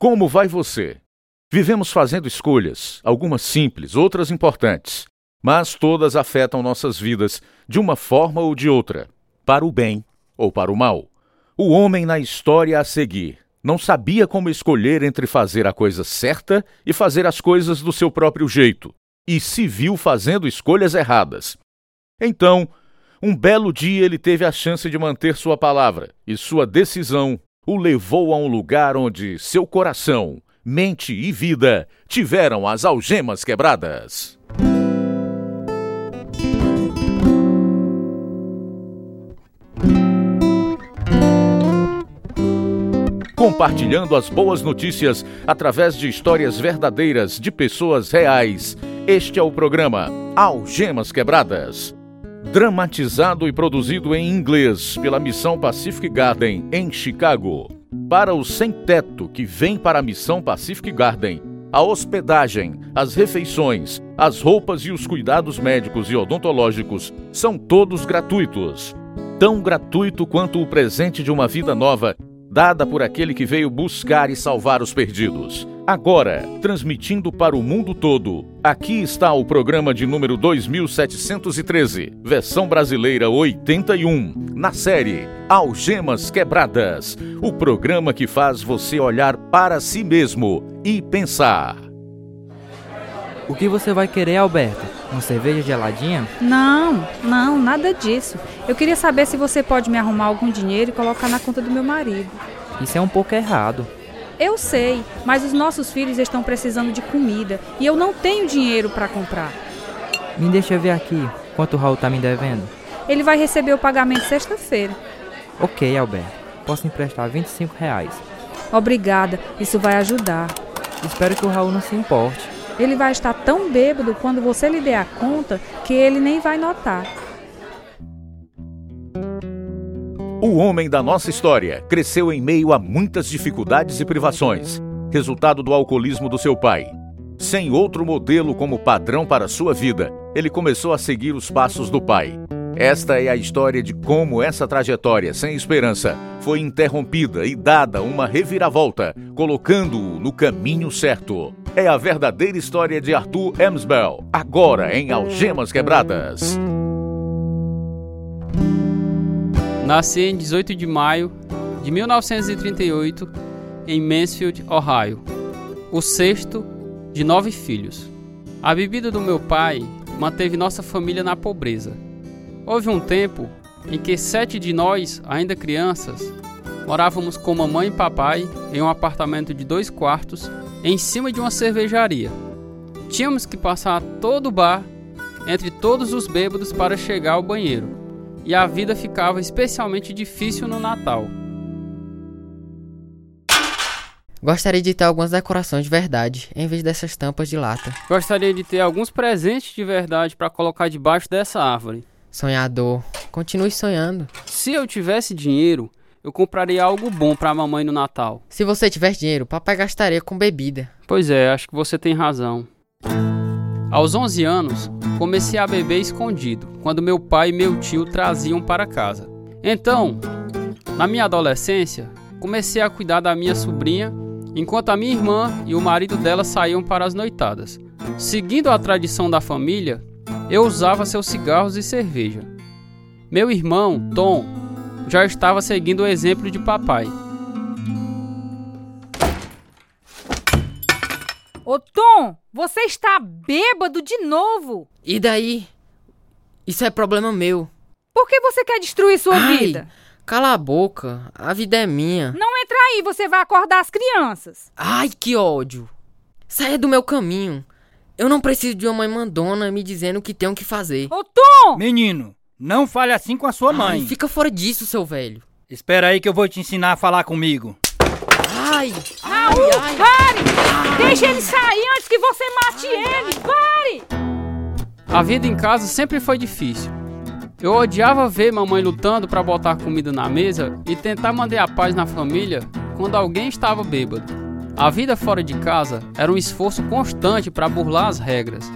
Como vai você? Vivemos fazendo escolhas, algumas simples, outras importantes, mas todas afetam nossas vidas de uma forma ou de outra, para o bem ou para o mal. O homem na história a seguir não sabia como escolher entre fazer a coisa certa e fazer as coisas do seu próprio jeito, e se viu fazendo escolhas erradas. Então, um belo dia ele teve a chance de manter sua palavra, e sua decisão o levou a um lugar onde seu coração, mente e vida tiveram as algemas quebradas. Compartilhando as boas notícias através de histórias verdadeiras de pessoas reais. Este é o programa Algemas Quebradas dramatizado e produzido em inglês pela Missão Pacific Garden em Chicago. Para o sem-teto que vem para a Missão Pacific Garden, a hospedagem, as refeições, as roupas e os cuidados médicos e odontológicos são todos gratuitos. Tão gratuito quanto o presente de uma vida nova dada por aquele que veio buscar e salvar os perdidos. Agora, transmitindo para o mundo todo, aqui está o programa de número 2713, versão brasileira 81, na série Algemas Quebradas o programa que faz você olhar para si mesmo e pensar. O que você vai querer, Alberto? Uma cerveja geladinha? Não, não, nada disso. Eu queria saber se você pode me arrumar algum dinheiro e colocar na conta do meu marido. Isso é um pouco errado. Eu sei, mas os nossos filhos estão precisando de comida e eu não tenho dinheiro para comprar. Me deixa ver aqui quanto o Raul tá me devendo. Ele vai receber o pagamento sexta-feira. Ok, Alberto. Posso emprestar 25 reais. Obrigada, isso vai ajudar. Espero que o Raul não se importe. Ele vai estar tão bêbado quando você lhe der a conta que ele nem vai notar. O homem da nossa história cresceu em meio a muitas dificuldades e privações, resultado do alcoolismo do seu pai. Sem outro modelo como padrão para sua vida, ele começou a seguir os passos do pai. Esta é a história de como essa trajetória sem esperança foi interrompida e dada uma reviravolta, colocando-o no caminho certo. É a verdadeira história de Arthur Emsbell, agora em Algemas Quebradas. Nasci em 18 de maio de 1938 em Mansfield, Ohio, o sexto de nove filhos. A bebida do meu pai manteve nossa família na pobreza. Houve um tempo em que sete de nós, ainda crianças, morávamos com mamãe e papai em um apartamento de dois quartos em cima de uma cervejaria. Tínhamos que passar todo o bar entre todos os bêbados para chegar ao banheiro e a vida ficava especialmente difícil no Natal. Gostaria de ter algumas decorações de verdade, em vez dessas tampas de lata. Gostaria de ter alguns presentes de verdade para colocar debaixo dessa árvore. Sonhador, continue sonhando. Se eu tivesse dinheiro, eu compraria algo bom para a mamãe no Natal. Se você tivesse dinheiro, papai gastaria com bebida. Pois é, acho que você tem razão. Aos 11 anos, comecei a beber escondido, quando meu pai e meu tio traziam para casa. Então, na minha adolescência, comecei a cuidar da minha sobrinha, enquanto a minha irmã e o marido dela saíam para as noitadas. Seguindo a tradição da família, eu usava seus cigarros e cerveja. Meu irmão, Tom, já estava seguindo o exemplo de papai. Ô Tom, você está bêbado de novo. E daí? Isso é problema meu. Por que você quer destruir sua Ai, vida? Cala a boca, a vida é minha. Não entra aí, você vai acordar as crianças. Ai, que ódio. Saia do meu caminho. Eu não preciso de uma mãe mandona me dizendo o que tenho que fazer. Ô Tom! Menino, não fale assim com a sua mãe. Ai, fica fora disso, seu velho. Espera aí que eu vou te ensinar a falar comigo. Ai, Raul, ai, ai. pare! Deixa ele sair antes que você mate ele! Pare! A vida em casa sempre foi difícil. Eu odiava ver mamãe lutando para botar comida na mesa e tentar manter a paz na família quando alguém estava bêbado. A vida fora de casa era um esforço constante para burlar as regras.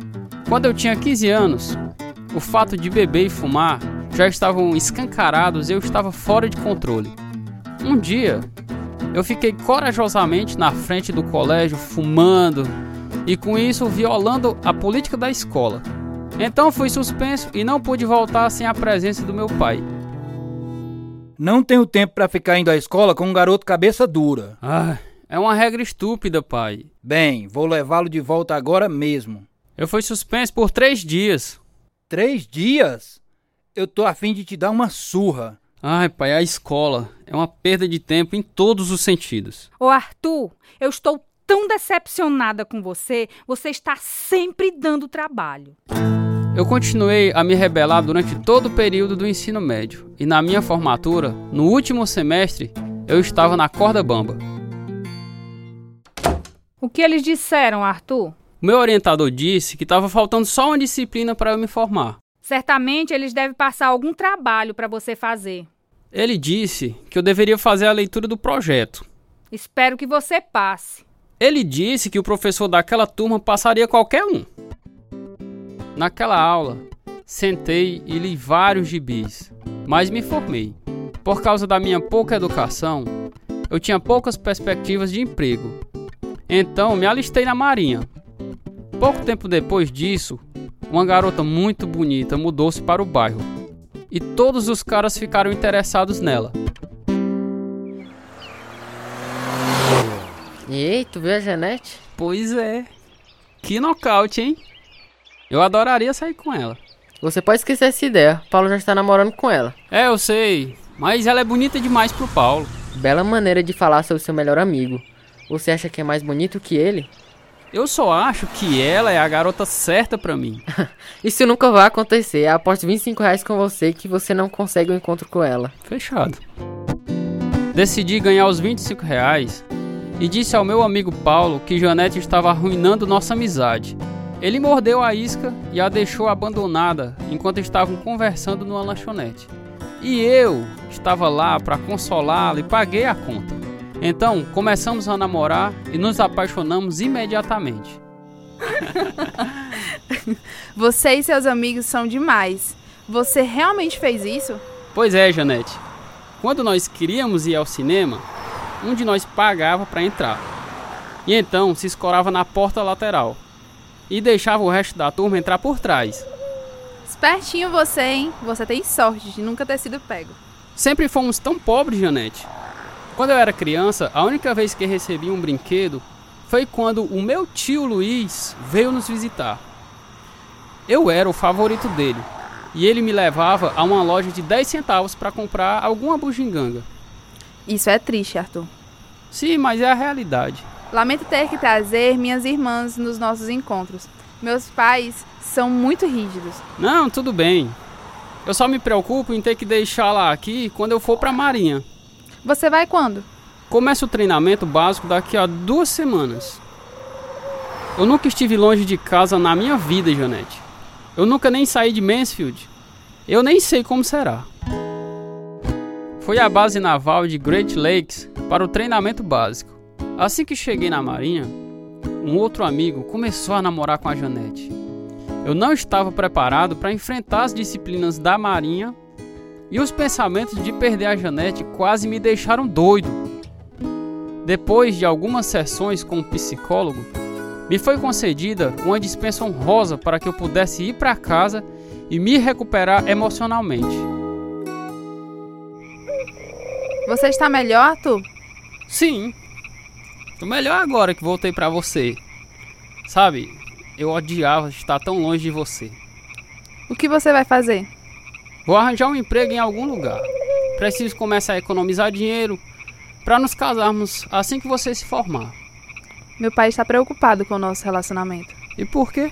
Quando eu tinha 15 anos, o fato de beber e fumar já estavam escancarados e eu estava fora de controle. Um dia, Eu fiquei corajosamente na frente do colégio, fumando e com isso violando a política da escola. Então fui suspenso e não pude voltar sem a presença do meu pai. Não tenho tempo para ficar indo à escola com um garoto cabeça dura. Ah, é uma regra estúpida, pai. Bem, vou levá-lo de volta agora mesmo. Eu fui suspenso por três dias. Três dias? Eu tô afim de te dar uma surra. Ai, pai, a escola é uma perda de tempo em todos os sentidos. Ô Arthur, eu estou tão decepcionada com você, você está sempre dando trabalho. Eu continuei a me rebelar durante todo o período do ensino médio e na minha formatura, no último semestre, eu estava na corda bamba. O que eles disseram, Arthur? Meu orientador disse que estava faltando só uma disciplina para eu me formar. Certamente eles devem passar algum trabalho para você fazer. Ele disse que eu deveria fazer a leitura do projeto. Espero que você passe. Ele disse que o professor daquela turma passaria qualquer um. Naquela aula, sentei e li vários gibis, mas me formei. Por causa da minha pouca educação, eu tinha poucas perspectivas de emprego. Então me alistei na Marinha. Pouco tempo depois disso, uma garota muito bonita mudou-se para o bairro. E todos os caras ficaram interessados nela. Ei, tu viu a Janete? Pois é. Que nocaute, hein? Eu adoraria sair com ela. Você pode esquecer essa ideia. Paulo já está namorando com ela. É, eu sei. Mas ela é bonita demais pro Paulo. Bela maneira de falar sobre seu melhor amigo. Você acha que é mais bonito que ele? Eu só acho que ela é a garota certa pra mim. Isso nunca vai acontecer. Eu aposto 25 reais com você que você não consegue um encontro com ela. Fechado. Decidi ganhar os 25 reais e disse ao meu amigo Paulo que Janete estava arruinando nossa amizade. Ele mordeu a isca e a deixou abandonada enquanto estavam conversando numa lanchonete. E eu estava lá para consolá-la e paguei a conta. Então começamos a namorar e nos apaixonamos imediatamente. Você e seus amigos são demais. Você realmente fez isso? Pois é, Janete. Quando nós queríamos ir ao cinema, um de nós pagava para entrar. E então se escorava na porta lateral e deixava o resto da turma entrar por trás. Espertinho você, hein? Você tem sorte de nunca ter sido pego. Sempre fomos tão pobres, Janete. Quando eu era criança, a única vez que recebi um brinquedo foi quando o meu tio Luiz veio nos visitar. Eu era o favorito dele e ele me levava a uma loja de 10 centavos para comprar alguma bugiganga. Isso é triste, Arthur. Sim, mas é a realidade. Lamento ter que trazer minhas irmãs nos nossos encontros. Meus pais são muito rígidos. Não, tudo bem. Eu só me preocupo em ter que deixá-la aqui quando eu for para a Marinha. Você vai quando? Começa o treinamento básico daqui a duas semanas. Eu nunca estive longe de casa na minha vida, Janete. Eu nunca nem saí de Mansfield. Eu nem sei como será. Fui à base naval de Great Lakes para o treinamento básico. Assim que cheguei na marinha, um outro amigo começou a namorar com a Janete. Eu não estava preparado para enfrentar as disciplinas da marinha e os pensamentos de perder a Janete quase me deixaram doido. Depois de algumas sessões com um psicólogo, me foi concedida uma dispensa honrosa para que eu pudesse ir para casa e me recuperar emocionalmente. Você está melhor, Arthur? Sim. Tô melhor agora que voltei pra você. Sabe, eu odiava estar tão longe de você. O que você vai fazer? Vou arranjar um emprego em algum lugar. Preciso começar a economizar dinheiro para nos casarmos assim que você se formar. Meu pai está preocupado com o nosso relacionamento. E por quê?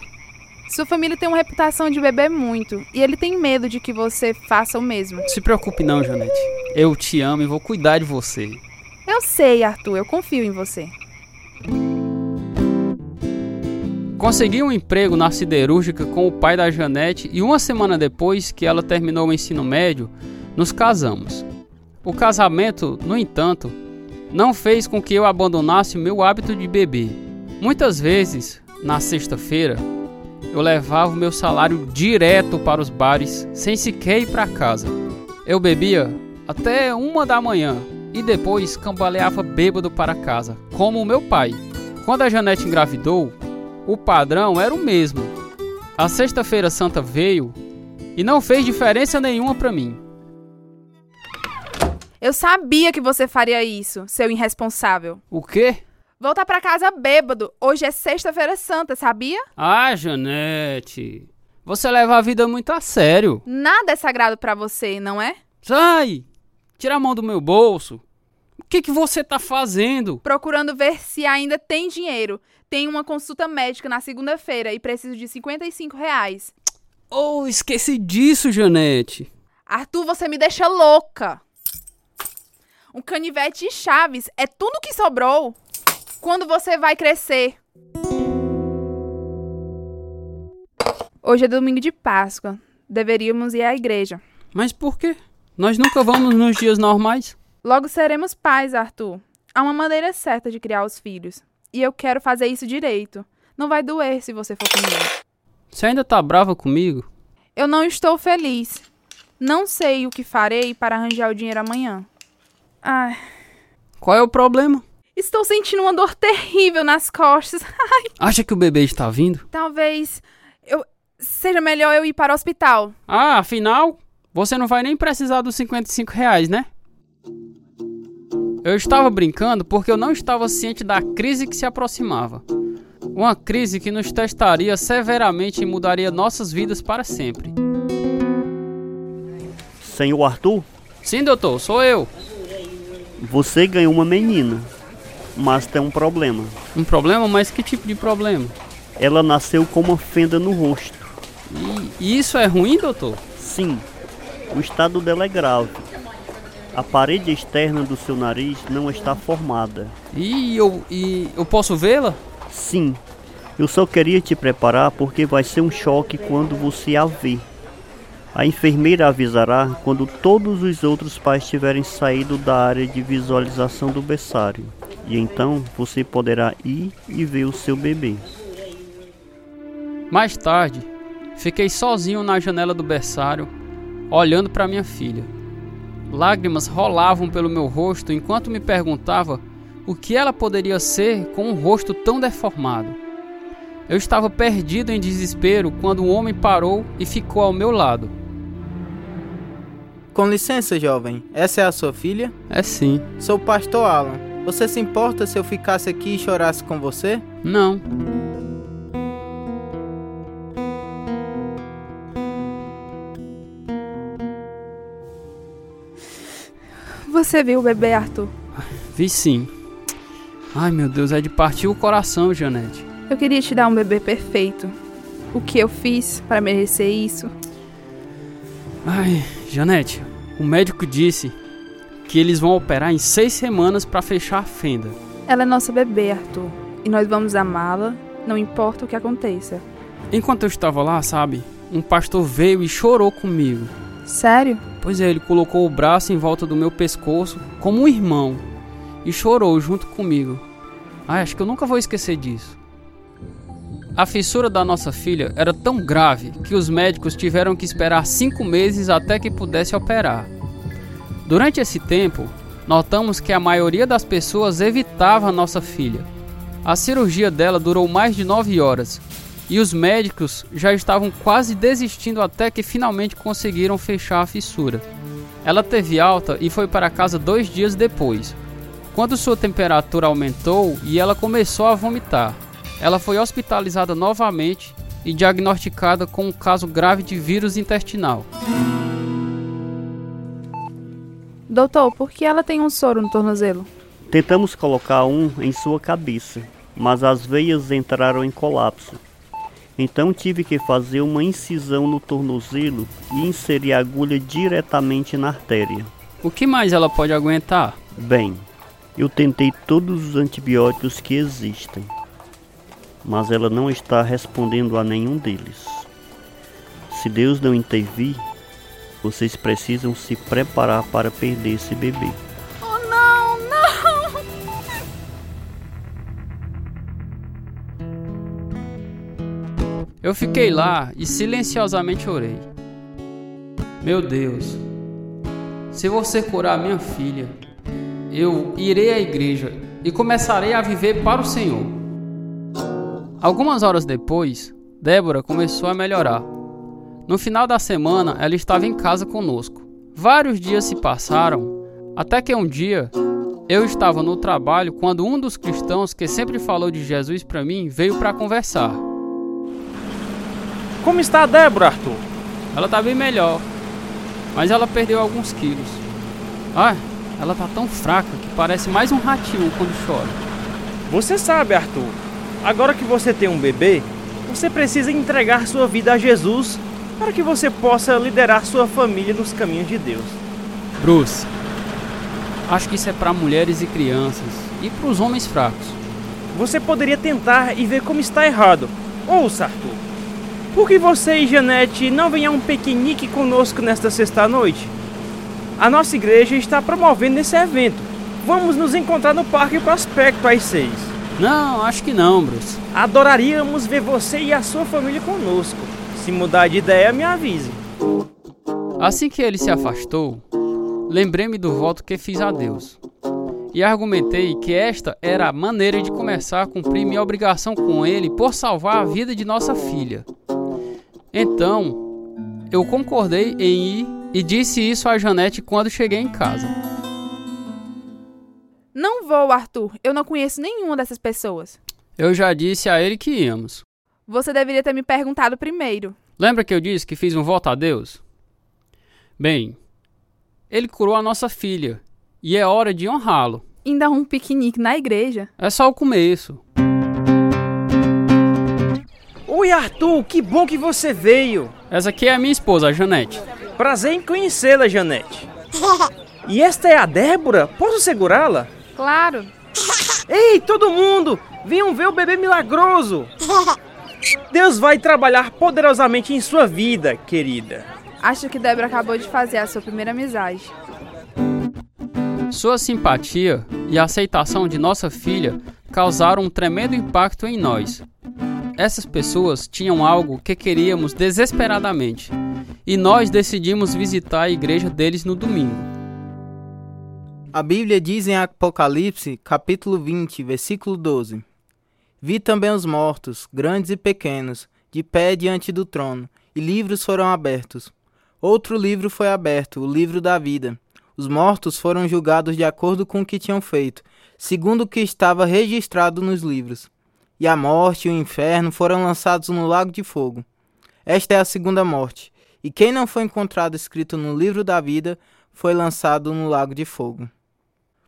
Sua família tem uma reputação de beber muito e ele tem medo de que você faça o mesmo. Se preocupe não, Janete. Eu te amo e vou cuidar de você. Eu sei, Arthur, eu confio em você. Consegui um emprego na siderúrgica com o pai da Janete e uma semana depois que ela terminou o ensino médio, nos casamos. O casamento, no entanto, não fez com que eu abandonasse o meu hábito de beber. Muitas vezes, na sexta-feira, eu levava o meu salário direto para os bares sem sequer ir para casa. Eu bebia até uma da manhã e depois cambaleava bêbado para casa, como o meu pai. Quando a Janete engravidou, o padrão era o mesmo. A Sexta-feira Santa veio e não fez diferença nenhuma para mim. Eu sabia que você faria isso, seu irresponsável. O quê? Voltar pra casa bêbado. Hoje é Sexta-feira Santa, sabia? Ah, Janete, você leva a vida muito a sério. Nada é sagrado pra você, não é? Sai! Tira a mão do meu bolso. O que, que você tá fazendo? Procurando ver se ainda tem dinheiro. Tenho uma consulta médica na segunda-feira e preciso de 55 reais. Oh, esqueci disso, Janete. Arthur, você me deixa louca. Um canivete e chaves é tudo que sobrou. Quando você vai crescer? Hoje é domingo de Páscoa. Deveríamos ir à igreja. Mas por quê? Nós nunca vamos nos dias normais? Logo seremos pais, Arthur. Há uma maneira certa de criar os filhos. E eu quero fazer isso direito. Não vai doer se você for comigo. Você ainda tá brava comigo? Eu não estou feliz. Não sei o que farei para arranjar o dinheiro amanhã. Ai, Qual é o problema? estou sentindo uma dor terrível nas costas. Acha que o bebê está vindo? Talvez eu seja melhor eu ir para o hospital. Ah, afinal, você não vai nem precisar dos 55 reais, né? Eu estava brincando porque eu não estava ciente da crise que se aproximava. Uma crise que nos testaria severamente e mudaria nossas vidas para sempre. Senhor Arthur, Sim, doutor, sou eu. você ganhou uma menina, mas tem um problema. Um problema? Mas que tipo de problema? Ela nasceu com uma fenda no rosto. E isso é ruim, doutor? Sim, o estado dela é grave. A parede externa do seu nariz não está formada. E eu, e eu posso vê-la? Sim, eu só queria te preparar porque vai ser um choque quando você a ver. A enfermeira avisará quando todos os outros pais tiverem saído da área de visualização do berçário. E então você poderá ir e ver o seu bebê. Mais tarde, fiquei sozinho na janela do berçário, olhando para minha filha. Lágrimas rolavam pelo meu rosto enquanto me perguntava o que ela poderia ser com um rosto tão deformado. Eu estava perdido em desespero quando um homem parou e ficou ao meu lado. Com licença, jovem. Essa é a sua filha? É sim. Sou o pastor Alan. Você se importa se eu ficasse aqui e chorasse com você? Não. Você viu o bebê, Arthur? Vi sim. Ai meu Deus, é de partir o coração, Janete. Eu queria te dar um bebê perfeito. O que eu fiz para merecer isso? Ai, Janete, o médico disse que eles vão operar em seis semanas para fechar a fenda. Ela é nossa bebê, Arthur. E nós vamos amá-la, não importa o que aconteça. Enquanto eu estava lá, sabe, um pastor veio e chorou comigo. Sério? Pois é, ele colocou o braço em volta do meu pescoço como um irmão e chorou junto comigo. Acho que eu nunca vou esquecer disso. A fissura da nossa filha era tão grave que os médicos tiveram que esperar cinco meses até que pudesse operar. Durante esse tempo, notamos que a maioria das pessoas evitava a nossa filha. A cirurgia dela durou mais de nove horas e os médicos já estavam quase desistindo até que finalmente conseguiram fechar a fissura. Ela teve alta e foi para casa dois dias depois, quando sua temperatura aumentou e ela começou a vomitar. Ela foi hospitalizada novamente e diagnosticada com um caso grave de vírus intestinal. Doutor, por que ela tem um soro no tornozelo? Tentamos colocar um em sua cabeça, mas as veias entraram em colapso. Então tive que fazer uma incisão no tornozelo e inserir a agulha diretamente na artéria. O que mais ela pode aguentar? Bem, eu tentei todos os antibióticos que existem, mas ela não está respondendo a nenhum deles. Se Deus não intervir, vocês precisam se preparar para perder esse bebê. Eu fiquei lá e silenciosamente orei. Meu Deus, se você curar minha filha, eu irei à igreja e começarei a viver para o Senhor. Algumas horas depois, Débora começou a melhorar. No final da semana, ela estava em casa conosco. Vários dias se passaram, até que um dia eu estava no trabalho quando um dos cristãos que sempre falou de Jesus para mim veio para conversar. Como está a Débora, Arthur? Ela tá bem melhor, mas ela perdeu alguns quilos. Ah, ela tá tão fraca que parece mais um ratinho quando chora. Você sabe, Arthur, agora que você tem um bebê, você precisa entregar sua vida a Jesus para que você possa liderar sua família nos caminhos de Deus. Bruce, acho que isso é para mulheres e crianças e para os homens fracos. Você poderia tentar e ver como está errado. Ouça, Arthur. Por que você e Janete não vêm a um piquenique conosco nesta sexta-noite? A nossa igreja está promovendo esse evento. Vamos nos encontrar no Parque Prospecto às seis. Não, acho que não, Bruce. Adoraríamos ver você e a sua família conosco. Se mudar de ideia, me avise. Assim que ele se afastou, lembrei-me do voto que fiz a Deus. E argumentei que esta era a maneira de começar a cumprir minha obrigação com ele por salvar a vida de nossa filha. Então, eu concordei em ir e disse isso a Janete quando cheguei em casa. Não vou, Arthur. Eu não conheço nenhuma dessas pessoas. Eu já disse a ele que íamos. Você deveria ter me perguntado primeiro. Lembra que eu disse que fiz um voto a Deus? Bem, ele curou a nossa filha e é hora de honrá-lo. Ainda um piquenique na igreja. É só o começo. Oi, Arthur, que bom que você veio. Essa aqui é a minha esposa, a Janete. Prazer em conhecê-la, Janete. E esta é a Débora? Posso segurá-la? Claro. Ei, todo mundo! Venham ver o bebê milagroso! Deus vai trabalhar poderosamente em sua vida, querida. Acho que Débora acabou de fazer a sua primeira amizade. Sua simpatia e a aceitação de nossa filha causaram um tremendo impacto em nós. Essas pessoas tinham algo que queríamos desesperadamente e nós decidimos visitar a igreja deles no domingo. A Bíblia diz em Apocalipse, capítulo 20, versículo 12: Vi também os mortos, grandes e pequenos, de pé diante do trono, e livros foram abertos. Outro livro foi aberto, o livro da vida. Os mortos foram julgados de acordo com o que tinham feito, segundo o que estava registrado nos livros. E a morte e o inferno foram lançados no lago de fogo. Esta é a segunda morte, e quem não foi encontrado escrito no livro da vida foi lançado no lago de fogo.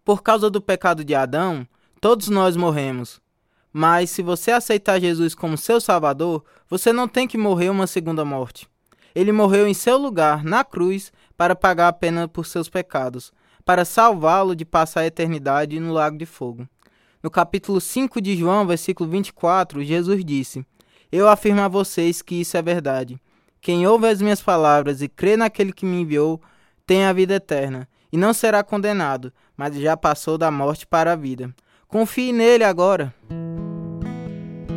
Por causa do pecado de Adão, todos nós morremos. Mas se você aceitar Jesus como seu Salvador, você não tem que morrer uma segunda morte. Ele morreu em seu lugar, na cruz, para pagar a pena por seus pecados, para salvá-lo de passar a eternidade no lago de fogo. No capítulo 5 de João, versículo 24, Jesus disse: Eu afirmo a vocês que isso é verdade. Quem ouve as minhas palavras e crê naquele que me enviou, tem a vida eterna, e não será condenado, mas já passou da morte para a vida. Confie nele agora.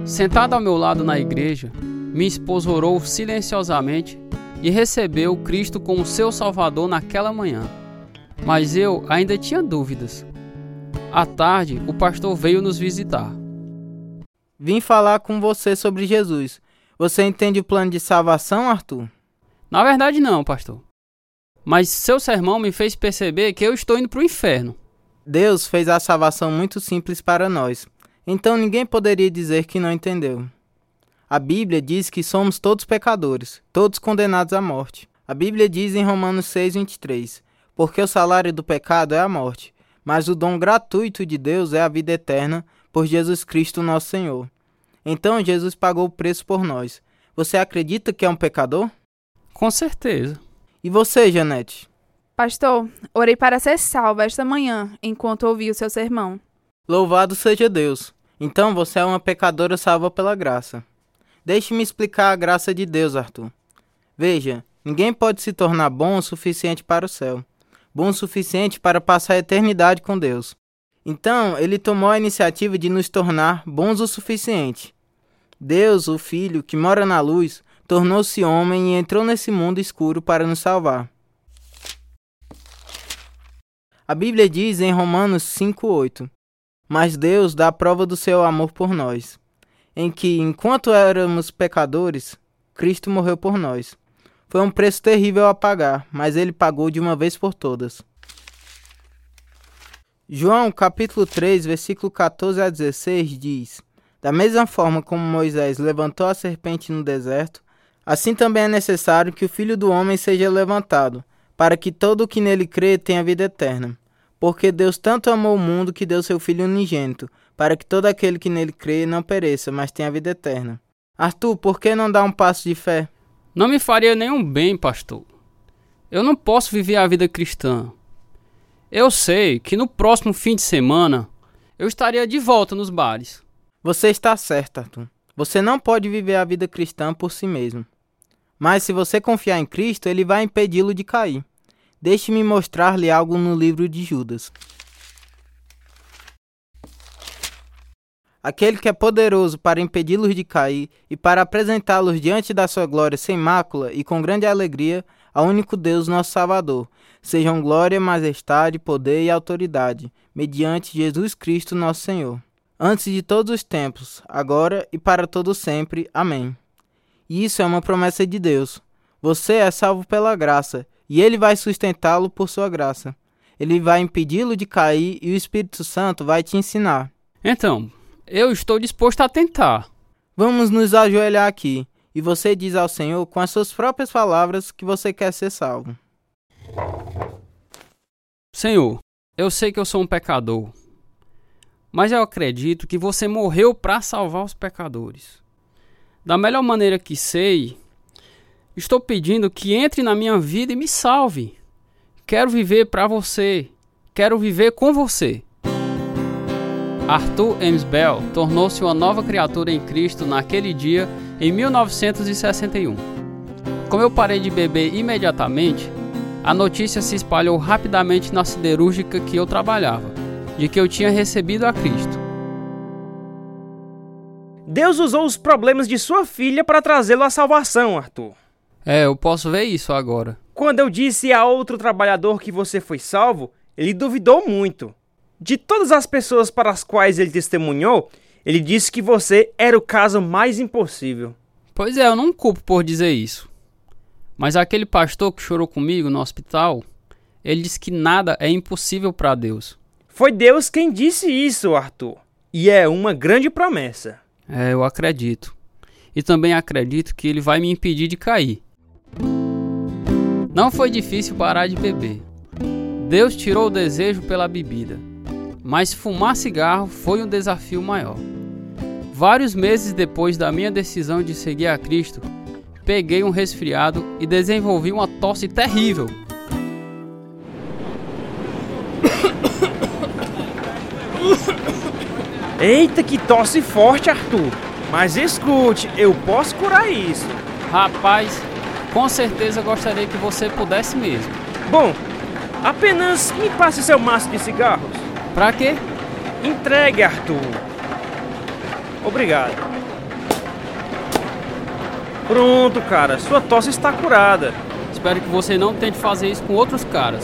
Sentado ao meu lado na igreja, minha esposa orou silenciosamente e recebeu Cristo como seu Salvador naquela manhã. Mas eu ainda tinha dúvidas. À tarde, o pastor veio nos visitar. Vim falar com você sobre Jesus. Você entende o plano de salvação, Arthur? Na verdade, não, pastor. Mas seu sermão me fez perceber que eu estou indo para o inferno. Deus fez a salvação muito simples para nós. Então ninguém poderia dizer que não entendeu. A Bíblia diz que somos todos pecadores, todos condenados à morte. A Bíblia diz em Romanos 6:23, porque o salário do pecado é a morte, mas o dom gratuito de Deus é a vida eterna por Jesus Cristo nosso Senhor. Então Jesus pagou o preço por nós. Você acredita que é um pecador? Com certeza. E você, Janete? Pastor, orei para ser salva esta manhã, enquanto ouvi o seu sermão. Louvado seja Deus. Então você é uma pecadora salva pela graça. Deixe-me explicar a graça de Deus, Arthur. Veja, ninguém pode se tornar bom o suficiente para o céu, bom o suficiente para passar a eternidade com Deus. Então, ele tomou a iniciativa de nos tornar bons o suficiente. Deus, o Filho, que mora na luz, tornou-se homem e entrou nesse mundo escuro para nos salvar. A Bíblia diz em Romanos 5:8: Mas Deus dá prova do seu amor por nós, em que enquanto éramos pecadores, Cristo morreu por nós. Foi um preço terrível a pagar, mas ele pagou de uma vez por todas. João capítulo 3, versículo 14 a 16 diz: Da mesma forma como Moisés levantou a serpente no deserto, assim também é necessário que o Filho do homem seja levantado, para que todo o que nele crê tenha vida eterna. Porque Deus tanto amou o mundo que deu seu Filho unigênito, para que todo aquele que nele crê não pereça, mas tenha vida eterna. Arthur, por que não dar um passo de fé? Não me faria nenhum bem, pastor. Eu não posso viver a vida cristã. Eu sei que no próximo fim de semana eu estaria de volta nos bares. Você está certo, Arthur. Você não pode viver a vida cristã por si mesmo. Mas se você confiar em Cristo, ele vai impedi-lo de cair. Deixe-me mostrar-lhe algo no livro de Judas. Aquele que é poderoso para impedi-los de cair e para apresentá-los diante da sua glória sem mácula e com grande alegria ao único Deus, nosso Salvador. Sejam glória, majestade, poder e autoridade, mediante Jesus Cristo, nosso Senhor. Antes de todos os tempos, agora e para todo sempre. Amém. E isso é uma promessa de Deus. Você é salvo pela graça, e ele vai sustentá-lo por sua graça. Ele vai impedi-lo de cair e o Espírito Santo vai te ensinar. Então, eu estou disposto a tentar. Vamos nos ajoelhar aqui, e você diz ao Senhor com as suas próprias palavras que você quer ser salvo. Senhor, eu sei que eu sou um pecador, mas eu acredito que você morreu para salvar os pecadores. Da melhor maneira que sei, estou pedindo que entre na minha vida e me salve. Quero viver para você. Quero viver com você. Arthur Ames Bell tornou-se uma nova criatura em Cristo naquele dia, em 1961. Como eu parei de beber imediatamente, a notícia se espalhou rapidamente na siderúrgica que eu trabalhava, de que eu tinha recebido a Cristo. Deus usou os problemas de sua filha para trazê-lo à salvação, Arthur. É, eu posso ver isso agora. Quando eu disse a outro trabalhador que você foi salvo, ele duvidou muito. De todas as pessoas para as quais ele testemunhou, ele disse que você era o caso mais impossível. Pois é, eu não culpo por dizer isso. Mas aquele pastor que chorou comigo no hospital, ele disse que nada é impossível para Deus. Foi Deus quem disse isso, Arthur. E é uma grande promessa. É, eu acredito. E também acredito que ele vai me impedir de cair. Não foi difícil parar de beber. Deus tirou o desejo pela bebida mas fumar cigarro foi um desafio maior. Vários meses depois da minha decisão de seguir a Cristo, peguei um resfriado e desenvolvi uma tosse terrível. Eita, que tosse forte, Arthur! Mas escute, eu posso curar isso. Rapaz, com certeza gostaria que você pudesse mesmo. Bom, apenas me passe seu maço de cigarros. Pra quê? Entregue, Arthur. Obrigado. Pronto, cara. Sua tosse está curada. Espero que você não tente fazer isso com outros caras.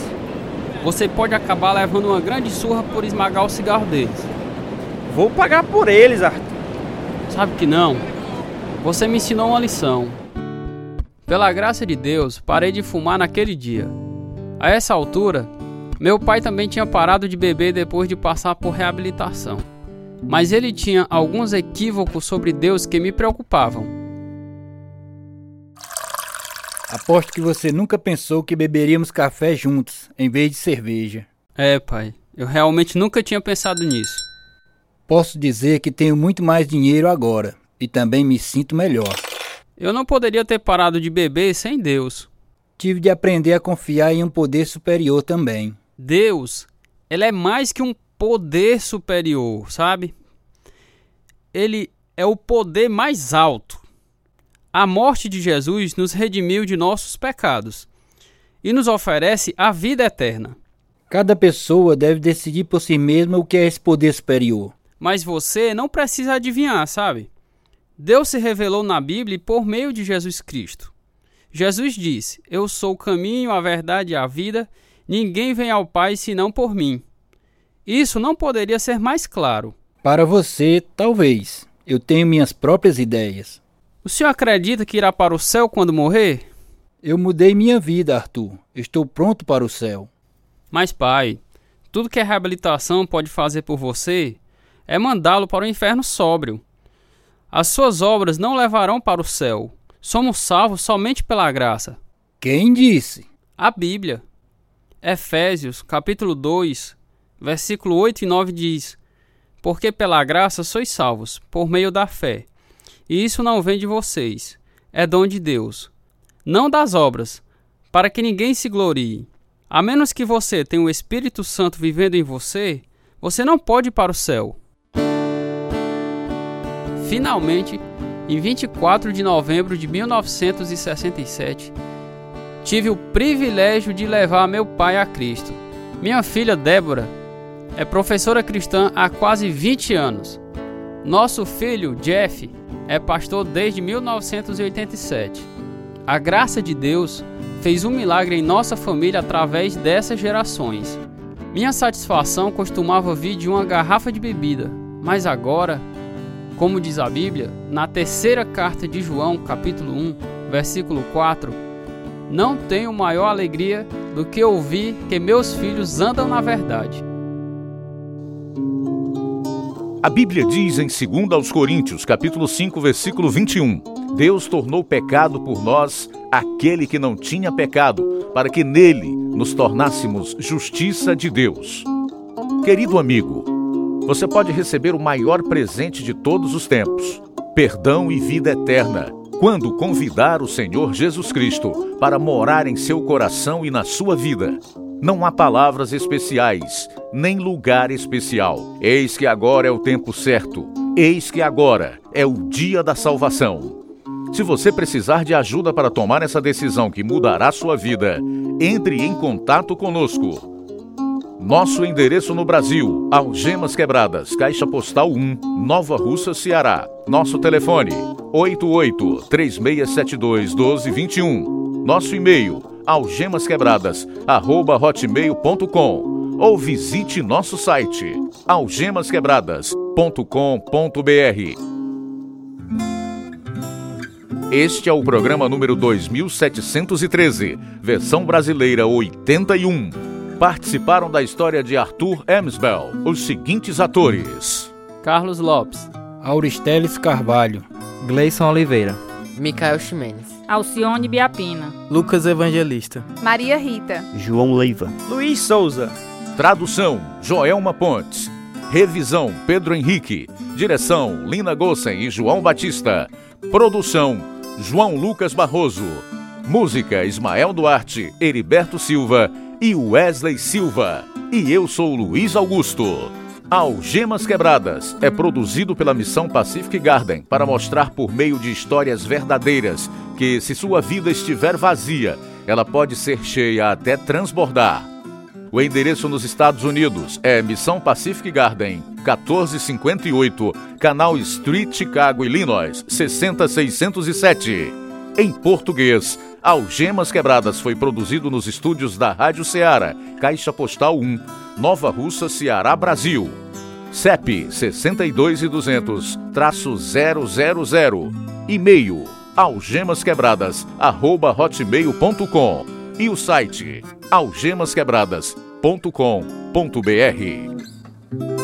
Você pode acabar levando uma grande surra por esmagar o cigarro deles. Vou pagar por eles, Arthur. Sabe que não. Você me ensinou uma lição. Pela graça de Deus, parei de fumar naquele dia. A essa altura, meu pai também tinha parado de beber depois de passar por reabilitação, mas ele tinha alguns equívocos sobre Deus que me preocupavam. Aposto que você nunca pensou que beberíamos café juntos, em vez de cerveja. É, pai, eu realmente nunca tinha pensado nisso. Posso dizer que tenho muito mais dinheiro agora e também me sinto melhor. Eu não poderia ter parado de beber sem Deus. Tive de aprender a confiar em um poder superior também. Deus, ele é mais que um poder superior, sabe? Ele é o poder mais alto. A morte de Jesus nos redimiu de nossos pecados e nos oferece a vida eterna. Cada pessoa deve decidir por si mesma o que é esse poder superior. Mas você não precisa adivinhar, sabe? Deus se revelou na Bíblia por meio de Jesus Cristo. Jesus disse: Eu sou o caminho, a verdade e a vida, Ninguém vem ao Pai senão por mim. Isso não poderia ser mais claro. Para você, talvez. Eu tenho minhas próprias ideias. O senhor acredita que irá para o céu quando morrer? Eu mudei minha vida, Arthur. Estou pronto para o céu. Mas, pai, tudo que a reabilitação pode fazer por você é mandá-lo para o inferno sóbrio. As suas obras não levarão para o céu. Somos salvos somente pela graça. Quem disse? A Bíblia. Efésios, capítulo 2, versículo 8 e 9 diz: Porque pela graça sois salvos, por meio da fé. E isso não vem de vocês, é dom de Deus, não das obras, para que ninguém se glorie. A menos que você tenha o Espírito Santo vivendo em você, você não pode ir para o céu. Finalmente, em 24 de novembro de 1967, tive o privilégio de levar meu pai a Cristo. Minha filha Débora é professora cristã há quase 20 anos. Nosso filho Jeff é pastor desde 1987. A graça de Deus fez um milagre em nossa família através dessas gerações. Minha satisfação costumava vir de uma garrafa de bebida, mas agora como diz a Bíblia, na terceira carta de João, capítulo 1, versículo 4, não tenho maior alegria do que ouvir que meus filhos andam na verdade. A Bíblia diz em 2 aos Coríntios, capítulo 5, versículo 21: Deus tornou pecado por nós aquele que não tinha pecado, para que nele nos tornássemos justiça de Deus. Querido amigo, você pode receber o maior presente de todos os tempos: perdão e vida eterna, quando convidar o Senhor Jesus Cristo para morar em seu coração e na sua vida. Não há palavras especiais, nem lugar especial. Eis que agora é o tempo certo. Eis que agora é o dia da salvação. Se você precisar de ajuda para tomar essa decisão que mudará sua vida, entre em contato conosco. Nosso endereço no Brasil: Algemas Quebradas, Caixa Postal 1, Nova Russa, Ceará. Nosso telefone: 88 3672 1221. Nosso e-mail: algemasquebradas@hotmail.com ou visite nosso site algemasquebradas.com.br. Este é o programa número 2713, versão brasileira 81 participaram da história de Arthur Emsbell os seguintes atores: Carlos Lopes, Auristeles Carvalho, Gleison Oliveira, Micael Ximenes, Alcione Biapina, Lucas Evangelista, Maria Rita, João Leiva, Luiz Souza. Tradução: Joelma Pontes. Revisão: Pedro Henrique. Direção: Lina Gossen e João Batista. Produção: João Lucas Barroso. Música: Ismael Duarte, Heriberto Silva e Wesley Silva. E eu sou Luiz Augusto. Algemas Quebradas é produzido pela Missão Pacific Garden para mostrar por meio de histórias verdadeiras que, se sua vida estiver vazia, ela pode ser cheia até transbordar. O endereço nos Estados Unidos é Missão Pacific Garden, 1458, Canal Street, Chicago, Illinois, 60607. Em português, Algemas Quebradas foi produzido nos estúdios da Rádio Ceará, Caixa Postal 1, Nova Russa, Ceará, Brasil. CEP 62 e 200 000. E-mail algemasquebradas@hotmail.com e o site algemasquebradas.com.br.